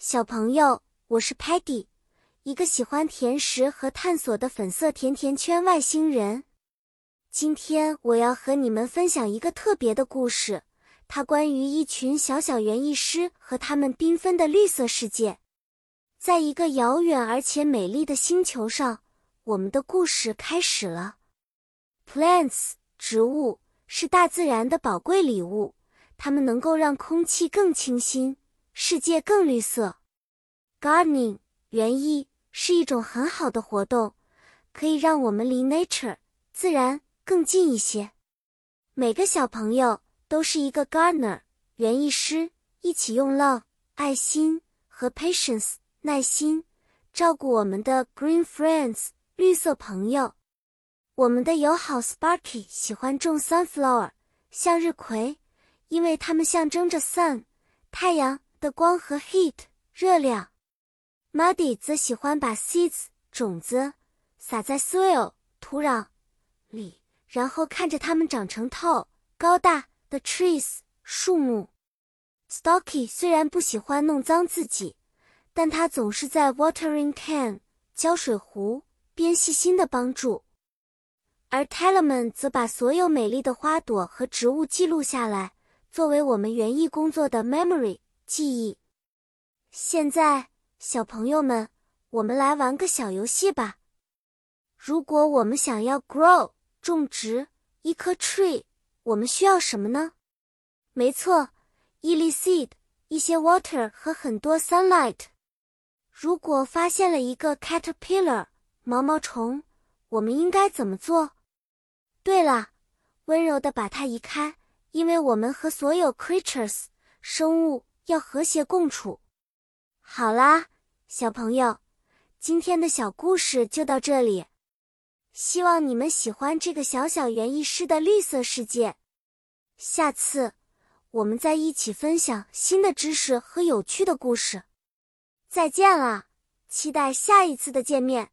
小朋友，我是 Patty，一个喜欢甜食和探索的粉色甜甜圈外星人。今天我要和你们分享一个特别的故事，它关于一群小小园艺师和他们缤纷的绿色世界。在一个遥远而且美丽的星球上，我们的故事开始了。Plants，植物是大自然的宝贵礼物。它们能够让空气更清新，世界更绿色。Gardening 园艺是一种很好的活动，可以让我们离 nature 自然更近一些。每个小朋友都是一个 gardener 园艺师，一起用 love 爱心和 patience 耐心照顾我们的 green friends 绿色朋友。我们的友好 Sparky 喜欢种 sunflower 向日葵。因为它们象征着 sun 太阳的光和 heat 热量。Muddy 则喜欢把 seeds 种子撒在 soil 土壤里，然后看着它们长成 tall 高大的 trees 树木。Stocky 虽然不喜欢弄脏自己，但他总是在 watering can 浇水壶边细心的帮助。而 Talman 则把所有美丽的花朵和植物记录下来。作为我们园艺工作的 memory 记忆，现在小朋友们，我们来玩个小游戏吧。如果我们想要 grow 种植一棵 tree，我们需要什么呢？没错，一粒 seed，一些 water 和很多 sunlight。如果发现了一个 caterpillar 毛毛虫，我们应该怎么做？对了，温柔的把它移开。因为我们和所有 creatures 生物要和谐共处。好啦，小朋友，今天的小故事就到这里。希望你们喜欢这个小小园艺师的绿色世界。下次我们再一起分享新的知识和有趣的故事。再见了，期待下一次的见面。